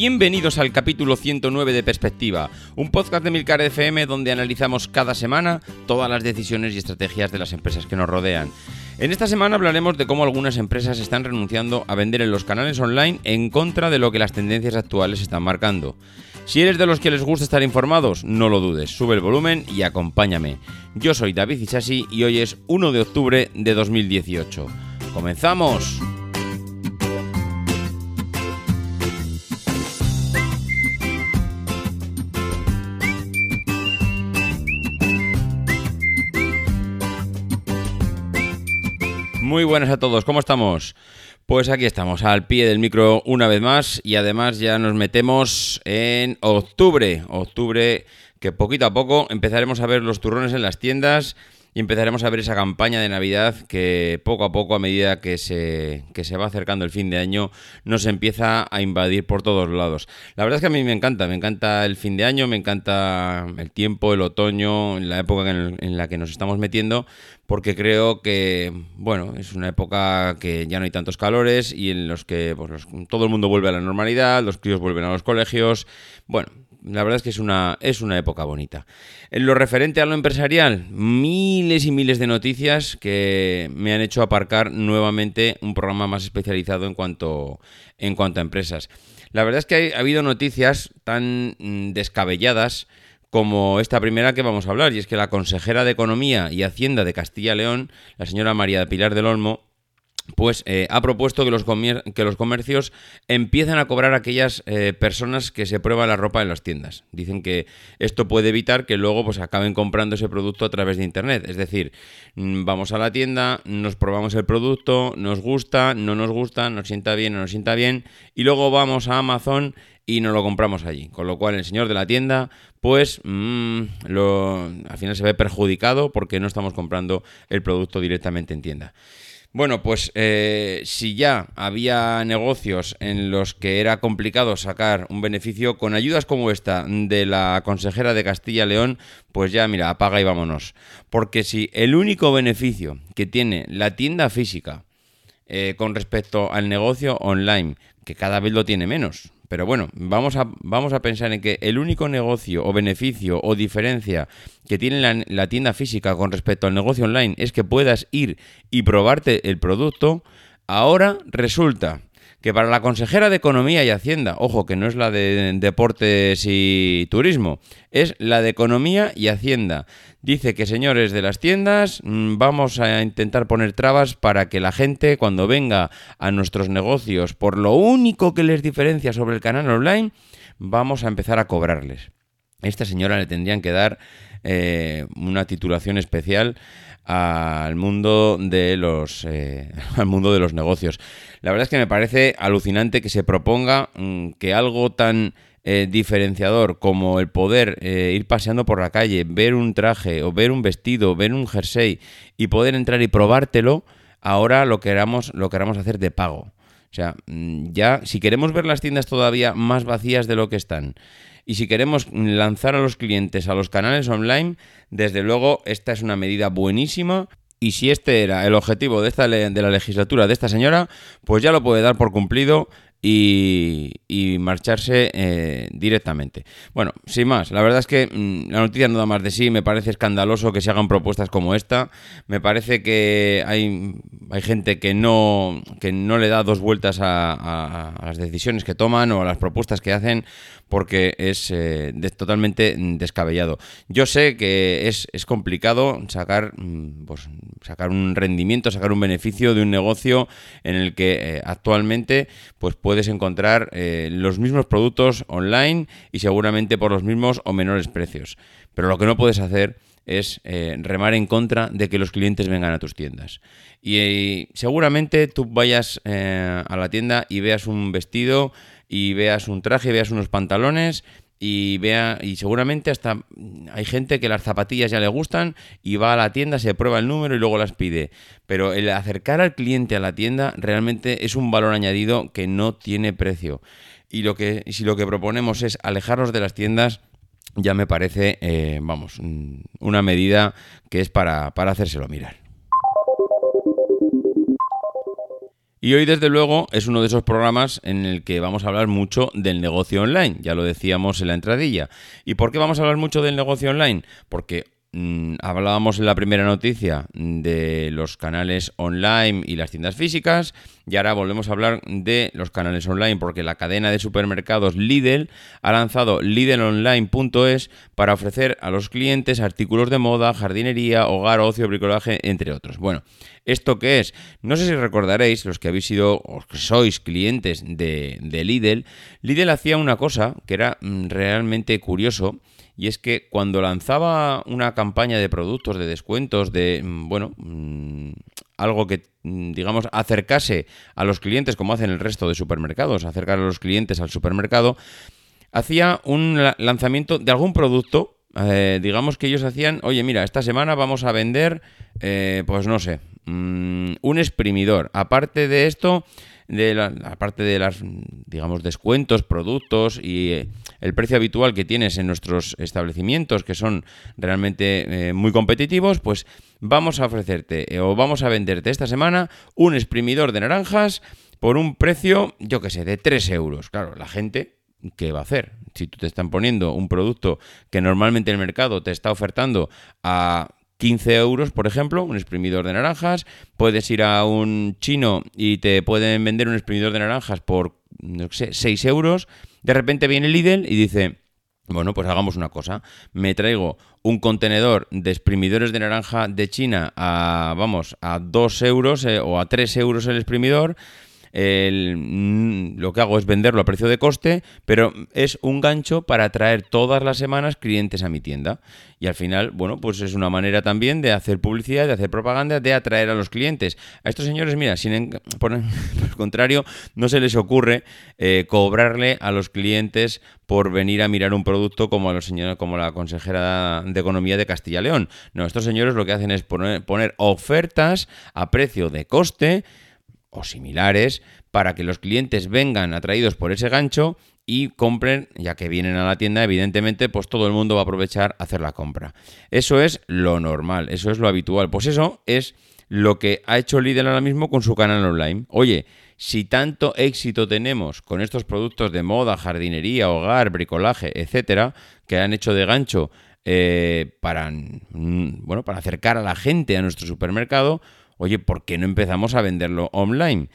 Bienvenidos al capítulo 109 de Perspectiva, un podcast de Milcar FM donde analizamos cada semana todas las decisiones y estrategias de las empresas que nos rodean. En esta semana hablaremos de cómo algunas empresas están renunciando a vender en los canales online en contra de lo que las tendencias actuales están marcando. Si eres de los que les gusta estar informados, no lo dudes, sube el volumen y acompáñame. Yo soy David Ichasi y hoy es 1 de octubre de 2018. ¡Comenzamos! Muy buenas a todos, ¿cómo estamos? Pues aquí estamos, al pie del micro una vez más y además ya nos metemos en octubre, octubre que poquito a poco empezaremos a ver los turrones en las tiendas y empezaremos a ver esa campaña de Navidad que poco a poco, a medida que se, que se va acercando el fin de año, nos empieza a invadir por todos lados. La verdad es que a mí me encanta, me encanta el fin de año, me encanta el tiempo, el otoño, la época en, la que nos estamos metiendo, porque creo que, bueno, es una época que ya no hay tantos calores y en los que pues, todo el mundo vuelve a la normalidad, los críos vuelven a los colegios, bueno, la verdad es que es una, es una época bonita. En lo referente a lo empresarial, miles y miles de noticias que me han hecho aparcar nuevamente un programa más especializado en cuanto, en cuanto a empresas. La verdad es que ha habido noticias tan mm, descabelladas como esta primera que vamos a hablar, y es que la consejera de Economía y Hacienda de Castilla León, la señora María Pilar del Olmo, pues eh, ha propuesto que los, que los, comercios empiecen a cobrar a aquellas eh, personas que se prueban la ropa en las tiendas. Dicen que esto puede evitar que luego pues, acaben comprando ese producto a través de Internet. Es decir, mm, vamos a la tienda, nos probamos el producto, nos gusta, no nos gusta, nos sienta bien no nos sienta bien, y luego vamos a Amazon y nos lo compramos allí. Con lo cual el señor de la tienda, pues mm, lo, al final se ve perjudicado porque no estamos comprando el producto directamente en tienda. Bueno, pues eh, si ya había negocios en los que era complicado sacar un beneficio, con ayudas como esta de la consejera de Castilla León, pues ya mira, apaga y vámonos. Porque si el único beneficio que tiene la tienda física eh, con respecto al negocio online, que cada vez lo tiene menos, pero bueno, vamos a, vamos a pensar en que el único negocio o beneficio o diferencia que tiene la, la, tienda física con respecto al negocio online es que puedas ir y probarte el producto, ahora resulta que para la consejera de Economía y Hacienda, ojo que no es la de Deportes y Turismo, es la de Economía y Hacienda. Dice que señores de las tiendas, mm, vamos a intentar poner trabas para que la gente cuando venga a nuestros negocios, por lo único que les diferencia sobre el canal online, vamos a empezar a cobrarles. esta señora le tendrían que dar eh, una titulación especial al mundo de los eh, al mundo de los negocios. La verdad es que me parece alucinante que se proponga mm, que algo tan eh, diferenciador como el poder eh, ir paseando por la calle, ver un traje o ver un vestido, ver un jersey y poder entrar y probártelo, ahora lo queramos, lo queramos hacer de pago. O sea, mm, ya si queremos ver las tiendas todavía más vacías de lo que están y si queremos lanzar a los clientes a los canales online, desde luego esta es una medida buenísima. Y si este era el objetivo de, esta de la legislatura de esta señora, pues ya lo puede dar por cumplido y, marcharse eh, directamente. Bueno, sin más, la verdad es que mm, la noticia no da más de sí, me parece escandaloso que se hagan propuestas como esta, me parece que hay, hay gente que no, que no le da dos vueltas a, las decisiones que toman o a las propuestas que hacen porque es eh, totalmente descabellado. Yo sé que es, complicado sacar, mm, pues, sacar un rendimiento, sacar un beneficio de un negocio en el que eh, actualmente pues, puedes encontrar eh, los mismos productos online y seguramente por los mismos o menores precios. Pero lo que no puedes hacer es eh, remar en contra de que los clientes vengan a tus tiendas. Y, seguramente tú vayas eh, a la tienda y veas un vestido y veas un traje, veas unos pantalones y vea y seguramente hasta hay gente que las zapatillas ya le gustan y va a la tienda, se prueba el número y luego las pide. Pero el acercar al cliente a la tienda realmente es un valor añadido que no tiene precio. Y lo que si lo que proponemos es alejarlos de las tiendas ya me parece, eh, vamos, una medida que es para, para hacérselo mirar. Y hoy, desde luego, es uno de esos programas en el que vamos a hablar mucho del negocio online, ya lo decíamos en la entradilla. ¿Y por qué vamos a hablar mucho del negocio online? Porque hablábamos en la primera noticia de los canales online y las tiendas físicas y ahora volvemos a hablar de los canales online porque la cadena de supermercados Lidl ha lanzado lidlonline.es para ofrecer a los clientes artículos de moda, jardinería, hogar, ocio, bricolaje, entre otros. Bueno, ¿esto qué es? No sé si recordaréis, los que habéis sido o que sois clientes de, de Lidl, Lidl hacía una cosa que era mm, realmente curioso y es que cuando lanzaba una campaña de productos, de descuentos, de, mm, bueno, mm, algo que, mm, digamos, acercase a los clientes, como hacen el resto de supermercados, acercar a los clientes al supermercado, hacía un lanzamiento de algún producto, eh, digamos que ellos hacían, oye, mira, esta semana vamos a vender, eh, pues no sé, un exprimidor. Aparte de esto, de aparte de las, digamos, descuentos, productos y eh, el precio habitual que tienes en nuestros establecimientos, que son realmente muy competitivos, pues vamos a ofrecerte o vamos a venderte esta semana un exprimidor de naranjas por un precio, yo que sé, de 3 euros. Claro, la gente, ¿qué va a hacer? Si tú te están poniendo un producto que normalmente el mercado te está ofertando a 15 euros, por ejemplo, un exprimidor de naranjas. Puedes ir a un chino y te pueden vender un exprimidor de naranjas por, no sé, 6 euros. De repente viene Lidl y dice, bueno, pues hagamos una cosa. Me traigo un contenedor de exprimidores de naranja de China a, vamos, a 2 euros eh, o a 3 euros el exprimidor Mm, lo que hago es venderlo a precio de coste, pero es un gancho para atraer todas las semanas clientes a mi tienda. Y al final, bueno, pues es una manera también de hacer publicidad, de hacer propaganda, de atraer a los clientes. A estos señores, mira, sin por, el contrario, no se les ocurre eh, cobrarle a los clientes por venir a mirar un producto como a los señores, como la consejera de Economía de Castilla León. No, estos señores lo que hacen es poner ofertas a precio de coste o similares para que los clientes vengan atraídos por ese gancho y compren, ya que vienen a la tienda, evidentemente, pues todo el mundo va a aprovechar a hacer la compra. Eso es lo normal, eso es lo habitual. Pues eso es lo que ha hecho Lidl ahora mismo con su canal online. Oye, si tanto éxito tenemos con estos productos de moda, jardinería, hogar, bricolaje, etcétera, que han hecho de gancho eh, para, mm, bueno, para acercar a la gente a nuestro supermercado, oye, ¿por qué no empezamos a venderlo online?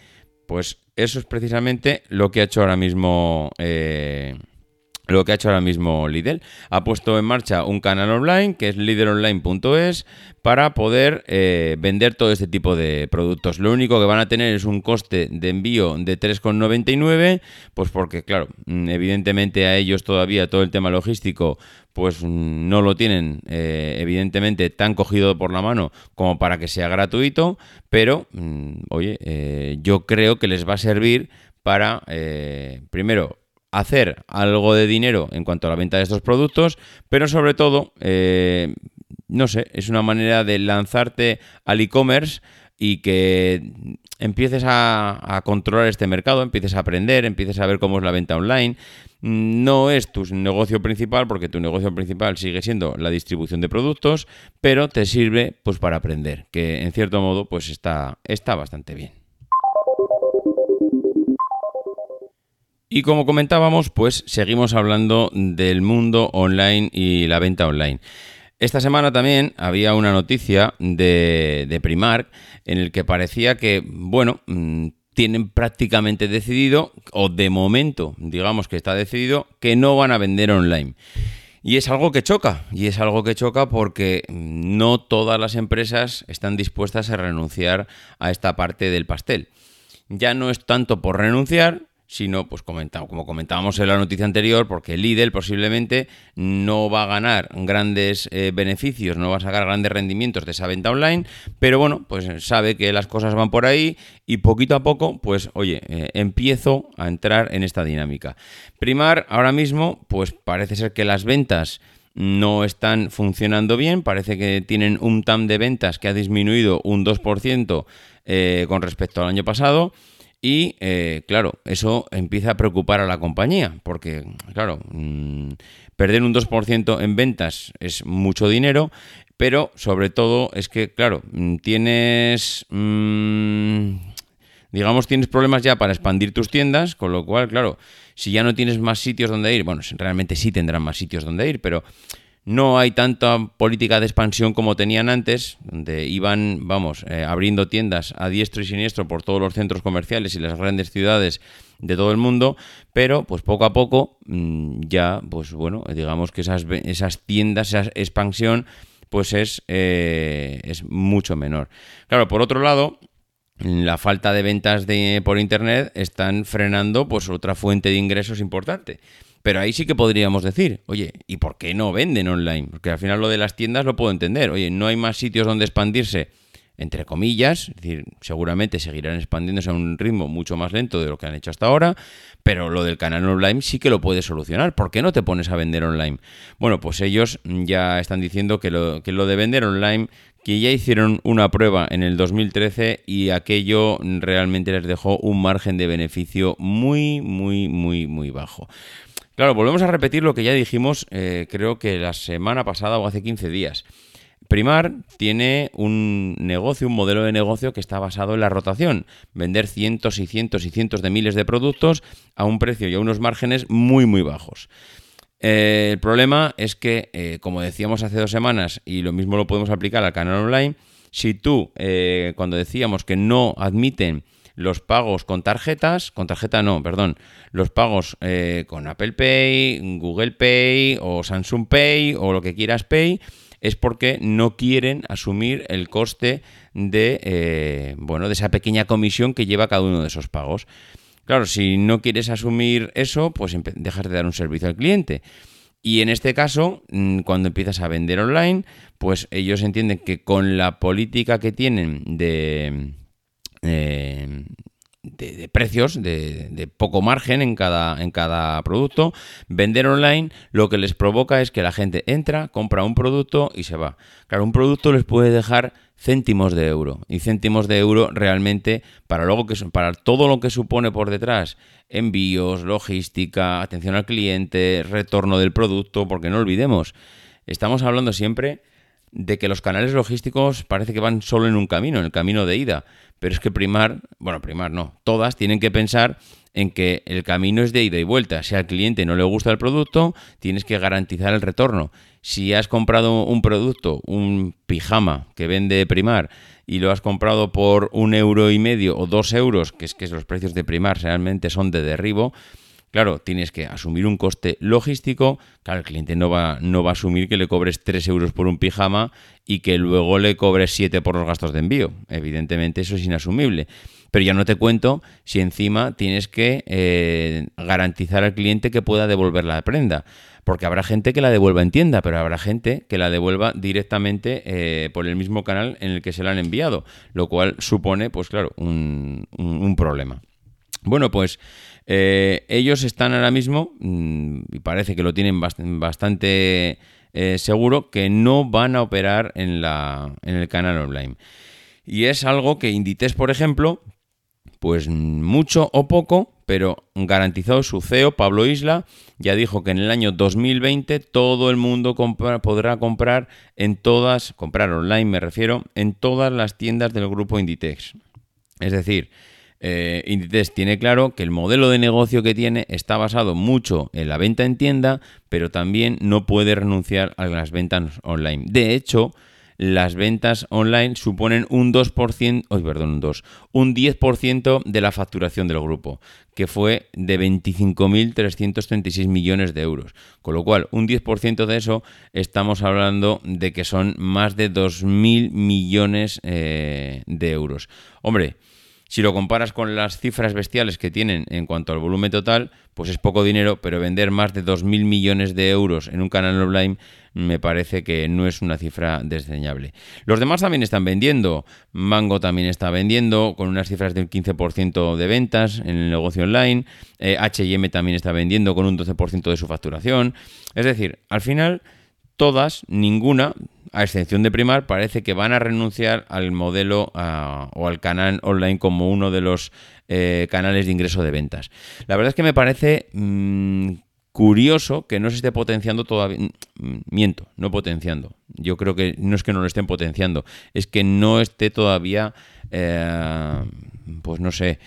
Pues eso es precisamente lo que ha hecho ahora mismo. Eh, lo que ha hecho ahora mismo Lidl. Ha puesto en marcha un canal online que es lidlonline.es para poder eh, vender todo este tipo de productos. Lo único que van a tener es un coste de envío de 3,99, pues porque, claro, mm, evidentemente a ellos todavía todo el tema logístico pues mm, no lo tienen eh, evidentemente tan cogido por la mano como para que sea gratuito, pero mm, oye, eh, yo creo que les va a servir para, primero, hacer algo de dinero en cuanto a la venta de estos productos, pero sobre todo, eh, no sé, es una manera de lanzarte al e-commerce y que empieces a, controlar este mercado, empieces a aprender, empieces a ver cómo es la venta online. No es tu negocio principal, porque tu negocio principal sigue siendo la distribución de productos, pero te sirve pues para aprender, que en cierto modo pues está, está bastante bien. Y como comentábamos, pues seguimos hablando del mundo online y la venta online. Esta semana también había una noticia de, Primark en el que parecía que, bueno, mm, tienen prácticamente decidido, o de momento, digamos que está decidido, que no van a vender online. Y es algo que choca, y es algo que choca porque no todas las empresas están dispuestas a renunciar a esta parte del pastel. Ya no es tanto por renunciar, sino, pues comentado, como comentábamos en la noticia anterior, porque Lidl posiblemente no va a ganar grandes eh, beneficios, no va a sacar grandes rendimientos de esa venta online, pero bueno, pues sabe que las cosas van por ahí y poquito a poco, pues oye, eh, empiezo a entrar en esta dinámica. Primar, ahora mismo, pues parece ser que las ventas no están funcionando bien, parece que tienen un TAM de ventas que ha disminuido un 2% eh, con respecto al año pasado. Y eh, claro, eso empieza a preocupar a la compañía, porque claro, mm, perder un 2% en ventas es mucho dinero, pero sobre todo es que, claro, mm, tienes, mm, digamos, tienes problemas ya para expandir tus tiendas, con lo cual, claro, si ya no tienes más sitios donde ir, bueno, realmente sí tendrán más sitios donde ir, pero no hay tanta política de expansión como tenían antes, donde iban, vamos, eh, abriendo tiendas a diestro y siniestro por todos los centros comerciales y las grandes ciudades de todo el mundo, pero pues poco a poco mm, ya, pues bueno, digamos que esas, esas tiendas, esa expansión, pues es, eh, es mucho menor. Claro, por otro lado, la falta de ventas de, por internet están frenando pues otra fuente de ingresos importante. Pero ahí sí que podríamos decir, oye, ¿y por qué no venden online? Porque al final lo de las tiendas lo puedo entender. Oye, no hay más sitios donde expandirse, entre comillas, es decir, seguramente seguirán expandiéndose a un ritmo mucho más lento de lo que han hecho hasta ahora, pero lo del canal online sí que lo puede solucionar. ¿Por qué no te pones a vender online? Bueno, pues ellos ya están diciendo que lo, que lo de vender online que ya hicieron una prueba en el 2013 y aquello realmente les dejó un margen de beneficio muy, muy, muy, muy bajo. Claro, volvemos a repetir lo que ya dijimos, eh, creo que la semana pasada o hace 15 días. Primar tiene un negocio, un modelo de negocio que está basado en la rotación, vender cientos y cientos y cientos de miles de productos a un precio y a unos márgenes muy muy bajos. Eh, el problema es que, eh, como decíamos hace dos semanas, y lo mismo lo podemos aplicar al canal online, si tú, cuando decíamos que no admiten los pagos con tarjetas, con tarjeta no, perdón, los pagos eh, con Apple Pay, Google Pay o Samsung Pay o lo que quieras Pay, es porque no quieren asumir el coste de, eh, bueno, de esa pequeña comisión que lleva cada uno de esos pagos. Claro, si no quieres asumir eso, pues dejas de dar un servicio al cliente. Y en este caso, mm, cuando empiezas a vender online, pues ellos entienden que con la política que tienen de, eh, de, precios, de, poco margen en cada, en cada producto. Vender online lo que les provoca es que la gente entra, compra un producto y se va. Claro, un producto les puede dejar céntimos de euro. Y céntimos de euro realmente para, luego que, para todo lo que supone por detrás, envíos, logística, atención al cliente, retorno del producto, porque no olvidemos, estamos hablando siempre de que los canales logísticos parece que van solo en un camino, en el camino de ida. Pero es que primar, bueno, primar no, todas tienen que pensar en que el camino es de ida y vuelta. Si al cliente no le gusta el producto, tienes que garantizar el retorno. Si has comprado un producto, un pijama que vende primar, y lo has comprado por un euro y medio o dos euros, que es que los precios de primar realmente son de derribo, Claro, tienes que asumir un coste logístico. Claro, el cliente no va, no va a asumir que le cobres 3 euros por un pijama y que luego le cobres 7 por los gastos de envío. Evidentemente eso es inasumible. Pero ya no te cuento si encima tienes que eh, garantizar al cliente que pueda devolver la prenda. Porque habrá gente que la devuelva en tienda, pero habrá gente que la devuelva directamente eh, por el mismo canal en el que se la han enviado. Lo cual supone, pues claro, un, un problema. Bueno, pues eh, ellos están ahora mismo, mm, y parece que lo tienen bastante eh, seguro, que no van a operar en, la, en el canal online. Y es algo que Inditex, por ejemplo, pues mucho o poco, pero garantizado su CEO, Pablo Isla, ya dijo que en el año 2020 todo el mundo podrá comprar en todas, comprar online me refiero, en todas las tiendas del grupo Inditex. Es decir, eh, Inditex tiene claro que el modelo de negocio que tiene está basado mucho en la venta en tienda, pero también no puede renunciar a las ventas online. De hecho, las ventas online suponen un 2%, oh, perdón, un 2, un 10% de la facturación del grupo, que fue de 25.336 millones de euros. Con lo cual, un 10% de eso estamos hablando de que son más de 2.000 millones eh, de euros. Hombre, Si lo comparas con las cifras bestiales que tienen en cuanto al volumen total, pues es poco dinero, pero vender más de 2.000 millones de euros en un canal online me parece que no es una cifra desdeñable. Los demás también están vendiendo. Mango también está vendiendo con unas cifras del 15% de ventas en el negocio online. HM también está vendiendo con un 12% de su facturación. Es decir, al final todas, ninguna, a excepción de Primar, parece que van a renunciar al modelo o al canal online como uno de los eh, canales de ingreso de ventas. La verdad es que me parece mm, curioso que no se esté potenciando todavía. Mm, miento, no potenciando. Yo creo que no es que no lo estén potenciando, es que no esté todavía, eh, pues no sé,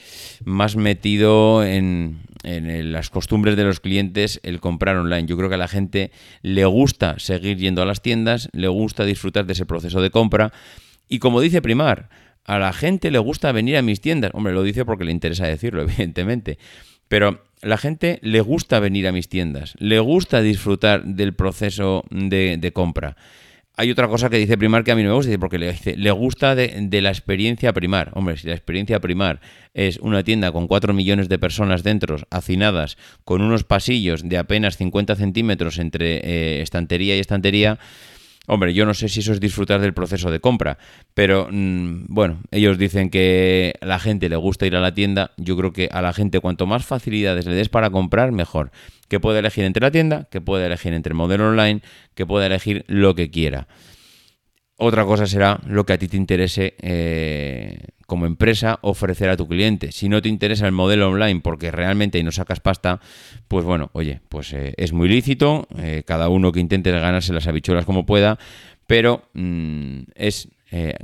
más metido en, en las costumbres de los clientes el comprar online. Yo creo que a la gente le gusta seguir yendo a las tiendas, le gusta disfrutar de ese proceso de compra. Y como dice Primar, a la gente le gusta venir a mis tiendas. Hombre, lo dice porque le interesa decirlo, evidentemente. Pero la gente le gusta venir a mis tiendas, le gusta disfrutar del proceso de, compra. Hay otra cosa que dice Primar que a mí no me gusta, porque le, dice, le gusta de, la experiencia Primar. Hombre, si la experiencia Primar es una tienda con 4 millones de personas dentro, hacinadas, con unos pasillos de apenas 50 centímetros entre eh, estantería y estantería, Hombre, yo no sé si eso es disfrutar del proceso de compra, pero mm, bueno, ellos dicen que a la gente le gusta ir a la tienda. Yo creo que a la gente cuanto más facilidades le des para comprar, mejor. Que pueda elegir entre la tienda, que pueda elegir entre el modelo online, que pueda elegir lo que quiera. Otra cosa será lo que a ti te interese eh, como empresa ofrecer a tu cliente. Si no te interesa el modelo online porque realmente no sacas pasta, pues bueno, oye, pues eh, es muy lícito, eh, cada uno que intente ganarse las habichuelas como pueda, pero mm, es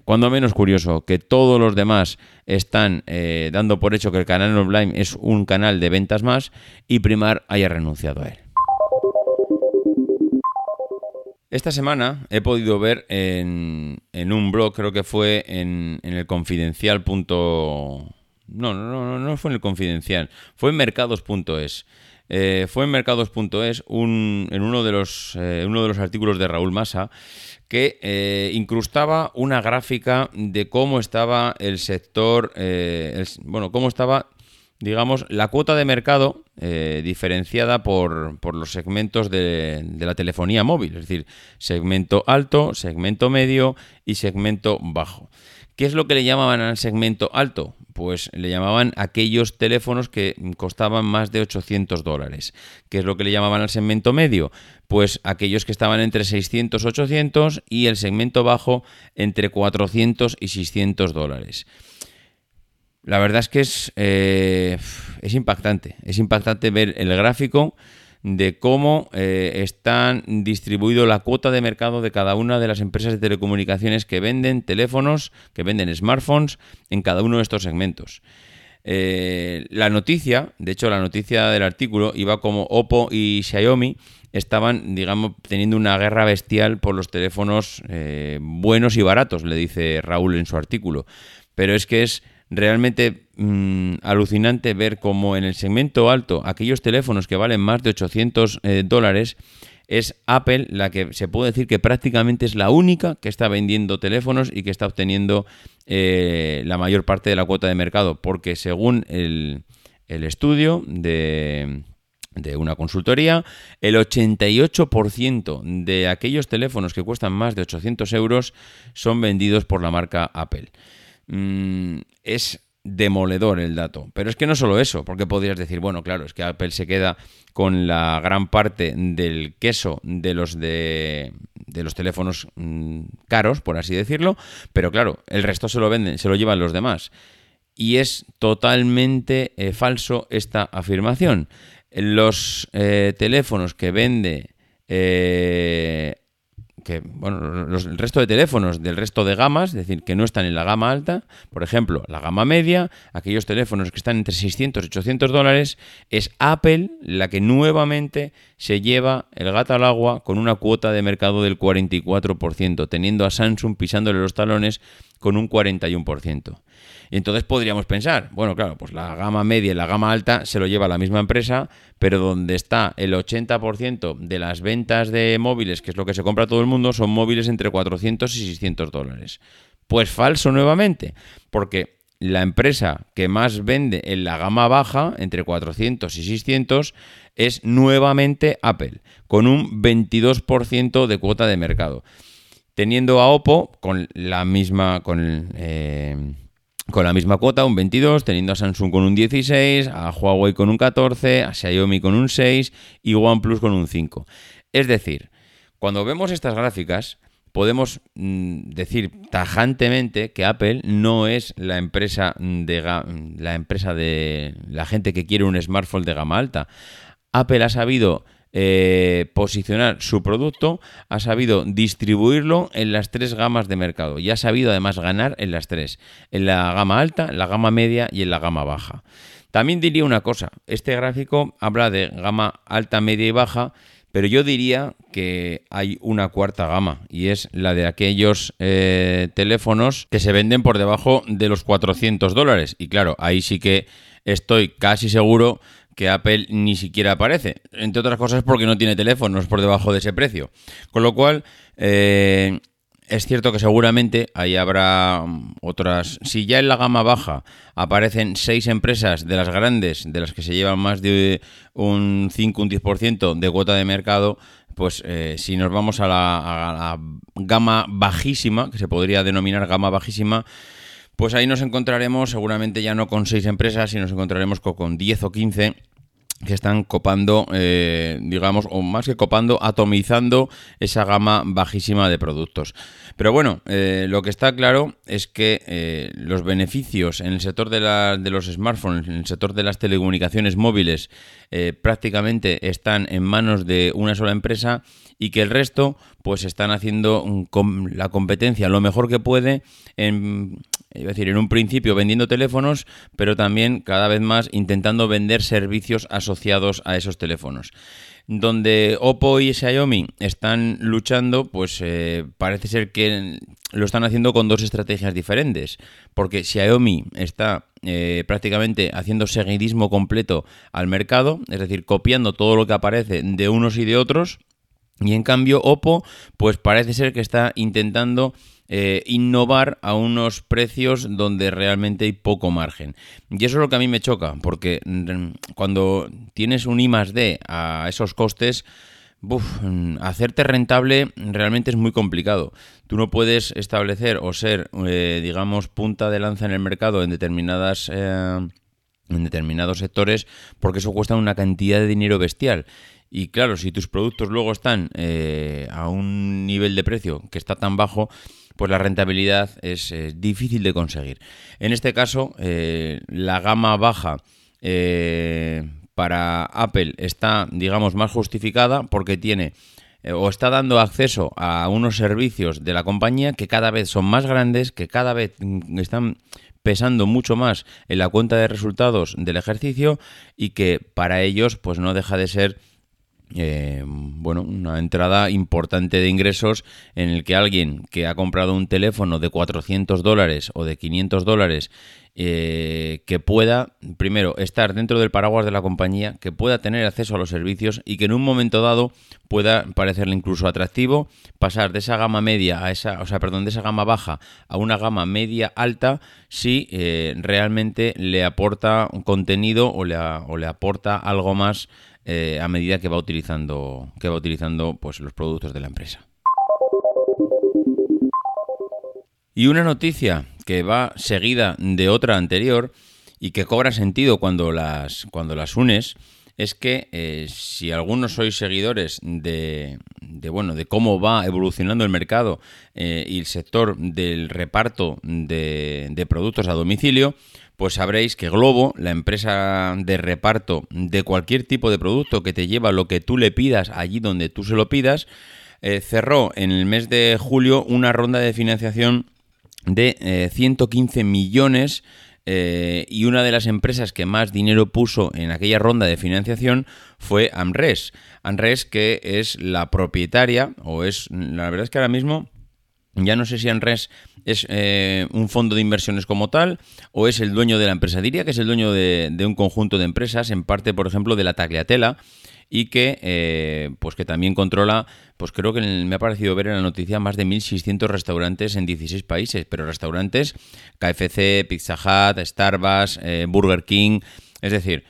cuando menos curioso que todos los demás están dando por hecho que el canal online es un canal de ventas más y Primar haya renunciado a él. Esta semana he podido ver en, un blog, creo que fue en, el confidencial. No, no, no, no fue en el confidencial, fue en mercados.es. Eh, fue en mercados.es un, en uno de, los, eh, uno de los artículos de Raúl Massa que eh, incrustaba una gráfica de cómo estaba el sector, bueno, cómo estaba digamos, la cuota de mercado eh, diferenciada por, los segmentos de, la telefonía móvil, es decir, segmento alto, segmento medio y segmento bajo. ¿Qué es lo que le llamaban al segmento alto? Pues le llamaban aquellos teléfonos que costaban más de 800 dólares. ¿Qué es lo que le llamaban al segmento medio? Pues aquellos que estaban entre 600 y 800 y el segmento bajo entre 400 y 600 dólares. La verdad es que es, eh, es impactante. Es impactante ver el gráfico de cómo eh, están distribuido la cuota de mercado de cada una de las empresas de telecomunicaciones que venden teléfonos, que venden smartphones en cada uno de estos segmentos. Eh, la noticia, de hecho la noticia del artículo iba como Oppo y Xiaomi estaban, digamos, teniendo una guerra bestial por los teléfonos buenos y baratos, le dice Raúl en su artículo. Pero es que es realmente mm, alucinante ver cómo en el segmento alto, aquellos teléfonos que valen más de 800 eh, dólares, es Apple la que se puede decir que prácticamente es la única que está vendiendo teléfonos y que está obteniendo eh, la mayor parte de la cuota de mercado, porque según el, estudio de, de una consultoría, el 88% de aquellos teléfonos que cuestan más de 800 euros son vendidos por la marca Apple. Mm, es demoledor el dato. Pero es que no solo eso, porque podrías decir, bueno, claro, es que Apple se queda con la gran parte del queso de los de, de los teléfonos mm, caros, por así decirlo, pero claro, el resto se lo venden, se lo llevan los demás. Y es totalmente eh, falso esta afirmación. Los eh, teléfonos que vende eh, que bueno, el resto de teléfonos del resto de gamas, es decir, que no están en la gama alta, por ejemplo, la gama media, aquellos teléfonos que están entre 600 y 800 dólares, es Apple la que nuevamente se lleva el gato al agua con una cuota de mercado del 44%, teniendo a Samsung pisándole los talones con un 41%. Y entonces podríamos pensar, bueno, claro, pues la gama media y la gama alta se lo lleva la misma empresa, pero donde está el 80% de las ventas de móviles, que es lo que se compra todo el mundo, son móviles entre 400 y 600 dólares. Pues falso nuevamente, porque la empresa que más vende en la gama baja, entre 400 y 600, es nuevamente Apple, con un 22% de cuota de mercado. Teniendo a Oppo con la misma, con, eh, con la misma cuota, un 22, teniendo a Samsung con un 16, a Huawei con un 14, a Xiaomi con un 6 y OnePlus con un 5. Es decir, cuando vemos estas gráficas, podemos mm, decir tajantemente que Apple no es la empresa de la empresa de la gente que quiere un smartphone de gama alta. Apple ha sabido eh, posicionar su producto, ha sabido distribuirlo en las tres gamas de mercado y ha sabido además ganar en las tres, en la gama alta, la gama media y en la gama baja. También diría una cosa, este gráfico habla de gama alta, media y baja, pero yo diría que hay una cuarta gama y es la de aquellos eh, teléfonos que se venden por debajo de los 400 dólares. Y claro, ahí sí que estoy casi seguro que Apple ni siquiera aparece. Entre otras cosas porque no tiene teléfonos por debajo de ese precio. Con lo cual, eh, es cierto que seguramente ahí habrá mm, otras. Si ya en la gama baja aparecen seis empresas de las grandes, de las que se llevan más de un 5, un 10% de cuota de mercado, pues eh, si nos vamos a la, a la, gama bajísima, que se podría denominar gama bajísima, pues ahí nos encontraremos seguramente ya no con seis empresas, sino nos encontraremos con 10 o 15 que están copando, eh, digamos, o más que copando, atomizando esa gama bajísima de productos. Pero bueno, eh, lo que está claro es que eh, los beneficios en el sector de, de, los smartphones, en el sector de las telecomunicaciones móviles, prácticamente están en manos de una sola empresa y que el resto pues están haciendo la competencia lo mejor que puede en es decir, en un principio vendiendo teléfonos, pero también cada vez más intentando vender servicios asociados a esos teléfonos. Donde Oppo y Xiaomi están luchando, pues eh, parece ser que lo están haciendo con dos estrategias diferentes. Porque Xiaomi está eh, prácticamente haciendo seguidismo completo al mercado, es decir, copiando todo lo que aparece de unos y de otros. Y en cambio, Oppo, pues parece ser que está intentando eh, innovar a unos precios donde realmente hay poco margen. Y eso es lo que a mí me choca, porque mm, cuando tienes un I D a esos costes, hacerte rentable realmente es muy complicado. Tú no puedes establecer o ser, eh, digamos, punta de lanza en el mercado en determinadas... Eh, en determinados sectores porque eso cuesta una cantidad de dinero bestial. Y claro, si tus productos luego están a un nivel de precio que está tan bajo, pues la rentabilidad es difícil de conseguir. En este caso, eh, la gama baja eh, para Apple está, digamos, más justificada porque tiene eh, o está dando acceso a unos servicios de la compañía que cada vez son más grandes, que cada vez mm, están pesando mucho más en la cuenta de resultados del ejercicio y que para ellos pues no deja de ser eh, bueno, una entrada importante de ingresos en el que alguien que ha comprado un teléfono de 400 dólares o de 500 dólares eh, que pueda, primero, estar dentro del paraguas de la compañía, que pueda tener acceso a los servicios y que en un momento dado pueda parecerle incluso atractivo pasar de esa gama media a esa, o sea, perdón, de esa gama baja a una gama media alta si eh, realmente le aporta un contenido o le, o le aporta algo más eh, a medida que va utilizando, que va utilizando pues, los productos de la empresa. Y una noticia que va seguida de otra anterior y que cobra sentido cuando las, cuando las unes es que eh, si algunos sois seguidores de, de, bueno, de cómo va evolucionando el mercado eh, y el sector del reparto de, de productos a domicilio, pues sabréis que Globo, la empresa de reparto de cualquier tipo de producto que te lleva lo que tú le pidas allí donde tú se lo pidas, eh, cerró en el mes de julio una ronda de financiación de 115 eh, millones eh, y una de las empresas que más dinero puso en aquella ronda de financiación fue AMRES. AMRES que es la propietaria, o es, la verdad es que ahora mismo ya no sé si AMRES es eh, un fondo de inversiones como tal o es el dueño de la empresa. Diría que es el dueño de, un conjunto de empresas, en parte, por ejemplo, de la Tagliatela y que, eh, pues que también controla, pues creo que me ha parecido ver en la noticia más de 1.600 restaurantes en 16 países, pero restaurantes KFC, Pizza Hut, Starbucks, eh, Burger King, es decir,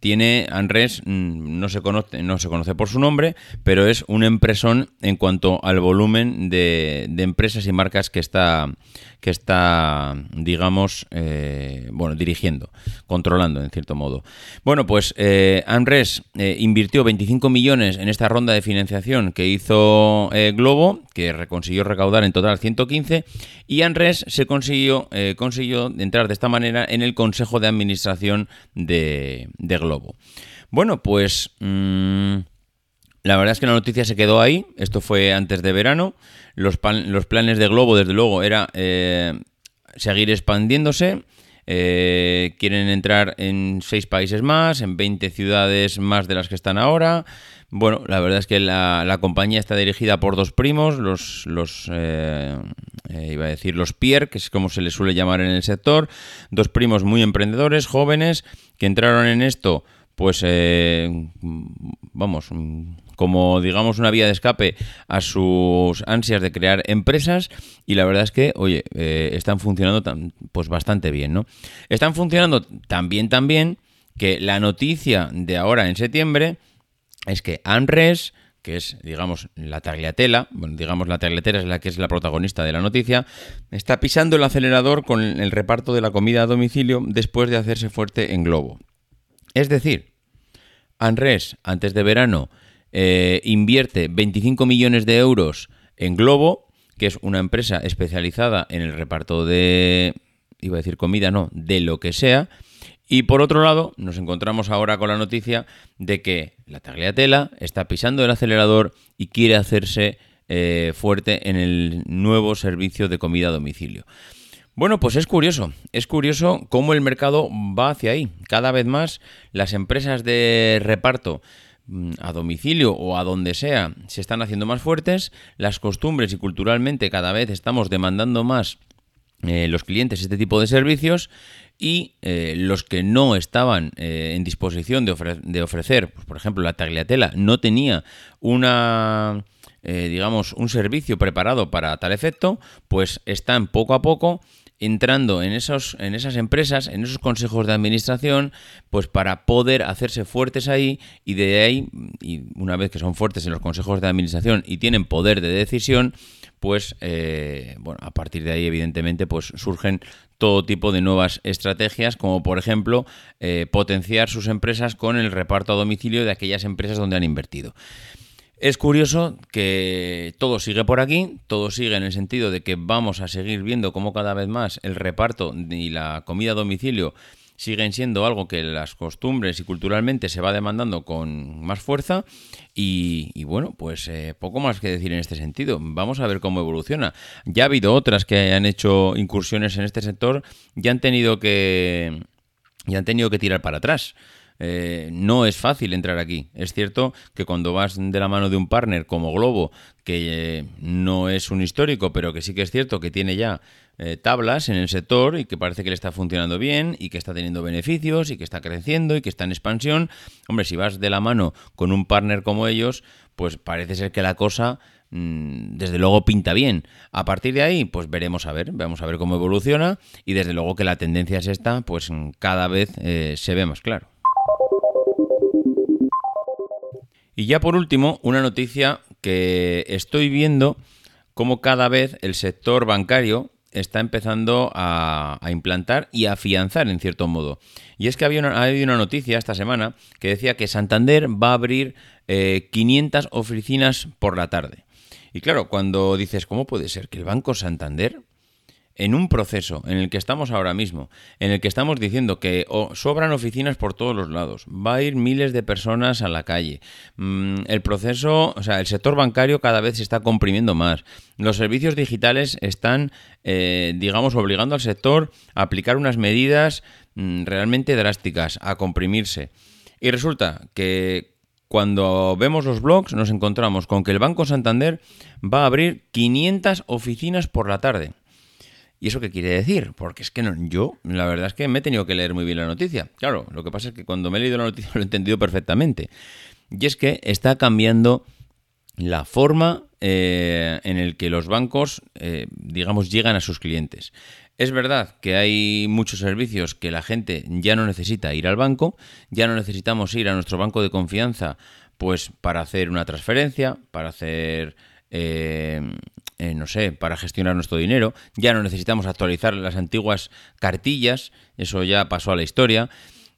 tiene Andrés, mm, no se, conoce, no se conoce por su nombre, pero es un empresón en cuanto al volumen de, de empresas y marcas que está, que está, digamos, eh, bueno, dirigiendo, controlando en cierto modo. Bueno, pues eh, eh, invirtió 25 millones en esta ronda de financiación que hizo Globo, que consiguió recaudar en total 115, y Andrés se consiguió, consiguió entrar de esta manera en el Consejo de Administración de, Globo. Bueno, pues... Mm, la verdad es que la noticia se quedó ahí, esto fue antes de verano, los, los planes de Globo desde luego era eh, seguir expandiéndose, eh, quieren entrar en seis países más, en 20 ciudades más de las que están ahora. Bueno, la verdad es que la, compañía está dirigida por dos primos, los, los eh, iba a decir los Pierre, que es como se les suele llamar en el sector, dos primos muy emprendedores, jóvenes, que entraron en esto, pues, vamos, como digamos una vía de escape a sus ansias de crear empresas y la verdad es que, oye, eh, están funcionando tan, pues bastante bien, ¿no? Están funcionando tan bien, que la noticia de ahora en septiembre es que ANRES que es, digamos, la tagliatela, bueno, digamos, la tagliatela es la que es la protagonista de la noticia, está pisando el acelerador con el reparto de la comida a domicilio después de hacerse fuerte en Globo. Es decir, ANRES, antes de verano, eh, invierte 25 millones de euros en Globo, que es una empresa especializada en el reparto de, iba a decir comida, no, de lo que sea. Y por otro lado, nos encontramos ahora con la noticia de que la Tagliatela está pisando el acelerador y quiere hacerse eh, fuerte en el nuevo servicio de comida a domicilio. Bueno, pues es curioso, es curioso cómo el mercado va hacia ahí. Cada vez más las empresas de reparto a domicilio o a donde sea se están haciendo más fuertes, las costumbres y culturalmente cada vez estamos demandando más eh, los clientes este tipo de servicios y eh, los que no estaban eh, en disposición de, de ofrecer, pues, por ejemplo, la tagliatela no tenía una, digamos, un servicio preparado para tal efecto, pues están poco a poco entrando en, esos, en esas empresas, en esos consejos de administración, pues para poder hacerse fuertes ahí y de ahí, y una vez que son fuertes en los consejos de administración y tienen poder de decisión, pues eh, bueno, a partir de ahí evidentemente pues surgen todo tipo de nuevas estrategias, como por ejemplo eh, potenciar sus empresas con el reparto a domicilio de aquellas empresas donde han invertido. Es curioso que todo sigue por aquí, todo sigue en el sentido de que vamos a seguir viendo cómo cada vez más el reparto y la comida a domicilio siguen siendo algo que las costumbres y culturalmente se va demandando con más fuerza y, bueno, pues eh, poco más que decir en este sentido. Vamos a ver cómo evoluciona. Ya ha habido otras que han hecho incursiones en este sector y han tenido que, ya han tenido que tirar para atrás. Eh, no es fácil entrar aquí. Es cierto que cuando vas de la mano de un partner como Globo, que eh, no es un histórico, pero que sí que es cierto que tiene ya eh, tablas en el sector y que parece que le está funcionando bien y que está teniendo beneficios y que está creciendo y que está en expansión, hombre, si vas de la mano con un partner como ellos, pues parece ser que la cosa mm, desde luego pinta bien. A partir de ahí, pues veremos a ver, vamos a ver cómo evoluciona y desde luego que la tendencia es esta, pues cada vez se ve más claro. Y ya por último, una noticia que estoy viendo como cada vez el sector bancario está empezando a, implantar y a afianzar en cierto modo. Y es que había una, habido una noticia esta semana que decía que Santander va a abrir 500 eh, oficinas por la tarde. Y claro, cuando dices, ¿cómo puede ser que el Banco Santander en un proceso en el que estamos ahora mismo, en el que estamos diciendo que sobran oficinas por todos los lados, va a ir miles de personas a la calle, mm, el proceso, o sea, el sector bancario cada vez se está comprimiendo más, los servicios digitales están, eh, digamos, obligando al sector a aplicar unas medidas mm, realmente drásticas, a comprimirse. Y resulta que cuando vemos los blogs nos encontramos con que el Banco Santander va a abrir 500 oficinas por la tarde. ¿Y eso qué quiere decir? Porque es que no, yo, la verdad es que me he tenido que leer muy bien la noticia. Claro, lo que pasa es que cuando me he leído la noticia lo he entendido perfectamente. Y es que está cambiando la forma eh, en el que los bancos, eh, digamos, llegan a sus clientes. Es verdad que hay muchos servicios que la gente ya no necesita ir al banco, ya no necesitamos ir a nuestro banco de confianza, pues para hacer una transferencia, para hacer eh, no sé, para gestionar nuestro dinero. Ya no necesitamos actualizar las antiguas cartillas, eso ya pasó a la historia.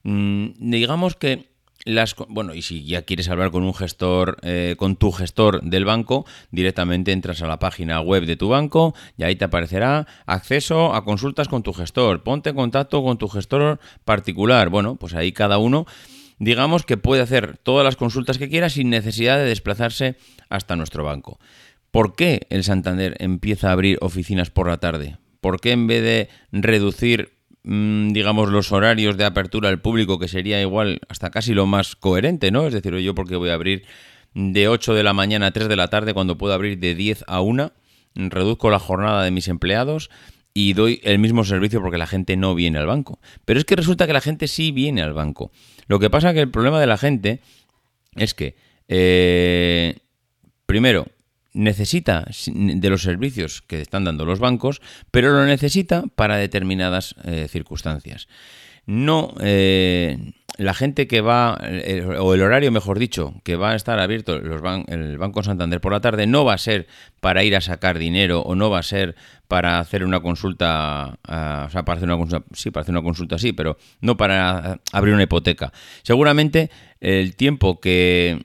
Mm, digamos que las, bueno, y si ya quieres hablar con un gestor, eh, con tu gestor del banco, directamente entras a la página web de tu banco y ahí te aparecerá acceso a consultas con tu gestor. Ponte en contacto con tu gestor particular. Bueno, pues ahí cada uno, digamos que puede hacer todas las consultas que quiera sin necesidad de desplazarse hasta nuestro banco. ¿Por qué el Santander empieza a abrir oficinas por la tarde? ¿Por qué en vez de reducir Mm, digamos, los horarios de apertura al público, que sería igual hasta casi lo más coherente, ¿no? Es decir, yo porque voy a abrir de 8 de la mañana a 3 de la tarde cuando puedo abrir de 10 a 1, reduzco la jornada de mis empleados y doy el mismo servicio porque la gente no viene al banco. Pero es que resulta que la gente sí viene al banco. Lo que pasa que el problema de la gente es que, eh, primero, necesita de los servicios que están dando los bancos, pero lo necesita para determinadas eh, circunstancias. No, eh, la gente que va, eh, o el horario, mejor dicho, que va a estar abierto los el Banco Santander por la tarde, no va a ser para ir a sacar dinero o no va a ser para hacer una consulta, ah, o sea, para hacer una consulta, sí, para hacer una consulta, sí, pero no para abrir una hipoteca. Seguramente el tiempo que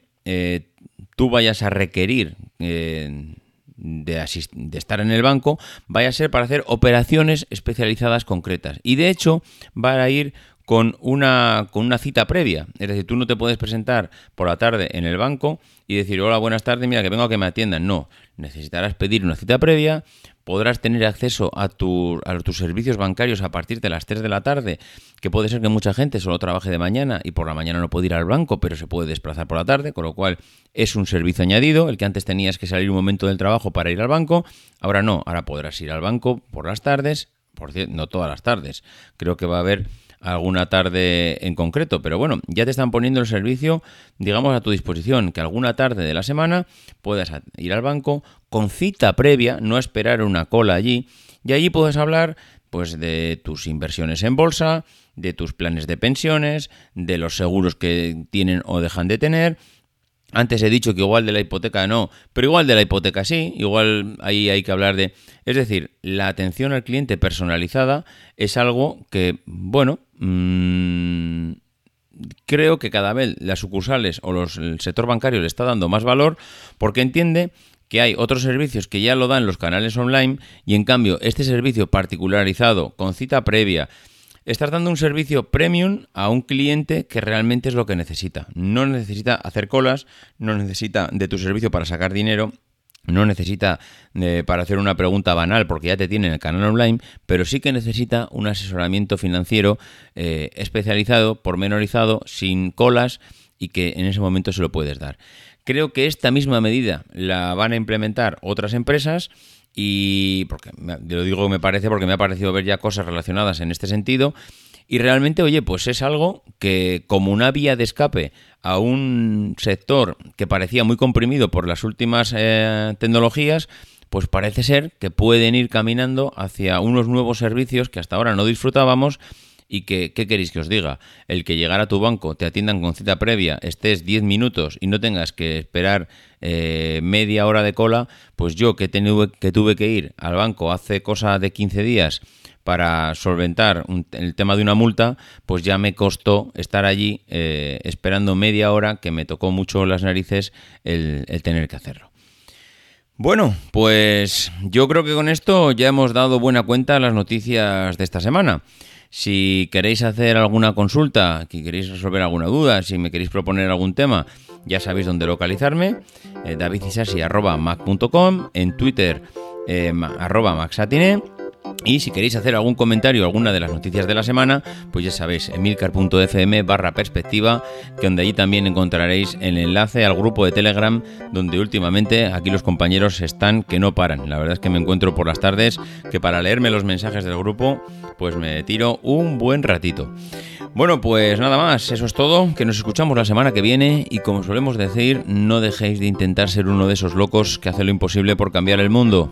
tú vayas a requerir eh, de, de, estar en el banco, vaya a ser para hacer operaciones especializadas concretas. Y de hecho, va a ir con una, con una cita previa. Es decir, tú no te puedes presentar por la tarde en el banco y decir, hola, buenas tardes, mira, que vengo a que me atiendan. No, necesitarás pedir una cita previa, podrás tener acceso a, tu, a tus servicios bancarios a partir de las 3 de la tarde, que puede ser que mucha gente solo trabaje de mañana y por la mañana no puede ir al banco, pero se puede desplazar por la tarde, con lo cual es un servicio añadido. El que antes tenías que salir un momento del trabajo para ir al banco, ahora no, ahora podrás ir al banco por las tardes, por cierto, no todas las tardes. Creo que va a haber alguna tarde en concreto, pero bueno, ya te están poniendo el servicio, digamos, a tu disposición, que alguna tarde de la semana puedas ir al banco con cita previa, no esperar una cola allí, y allí puedes hablar pues de tus inversiones en bolsa, de tus planes de pensiones, de los seguros que tienen o dejan de tener, antes he dicho que igual de la hipoteca no, pero igual de la hipoteca sí, igual ahí hay que hablar de... Es decir, la atención al cliente personalizada es algo que, bueno, mmm, creo que cada vez las sucursales o los, el sector bancario le está dando más valor porque entiende que hay otros servicios que ya lo dan los canales online y en cambio este servicio particularizado con cita previa Estás dando un servicio premium a un cliente que realmente es lo que necesita. No necesita hacer colas, no necesita de tu servicio para sacar dinero, no necesita eh, para hacer una pregunta banal porque ya te tiene en el canal online, pero sí que necesita un asesoramiento financiero eh, especializado, pormenorizado, sin colas y que en ese momento se lo puedes dar. Creo que esta misma medida la van a implementar otras empresas y porque lo digo me parece porque me ha parecido ver ya cosas relacionadas en este sentido. Y realmente oye pues es algo que como una vía de escape a un sector que parecía muy comprimido por las últimas eh, tecnologías pues parece ser que pueden ir caminando hacia unos nuevos servicios que hasta ahora no disfrutábamos y que, ¿qué queréis que os diga? El que llegar a tu banco, te atiendan con cita previa, estés 10 minutos y no tengas que esperar eh, media hora de cola, pues yo que, tuve que ir al banco hace cosa de 15 días para solventar el tema de una multa, pues ya me costó estar allí eh, esperando media hora, que me tocó mucho las narices el, tener que hacerlo. Bueno, pues yo creo que con esto ya hemos dado buena cuenta las noticias de esta semana. Si queréis hacer alguna consulta, si queréis resolver alguna duda, si me queréis proponer algún tema, ya sabéis dónde localizarme. Eh, en Twitter eh, arroba maxatine Y si queréis hacer algún comentario alguna de las noticias de la semana, pues ya sabéis, emilcar.fm barra perspectiva, que donde allí también encontraréis el enlace al grupo de Telegram, donde últimamente aquí los compañeros están que no paran. La verdad es que me encuentro por las tardes que para leerme los mensajes del grupo, pues me tiro un buen ratito. Bueno, pues nada más, eso es todo, que nos escuchamos la semana que viene y como solemos decir, no dejéis de intentar ser uno de esos locos que hace lo imposible por cambiar el mundo.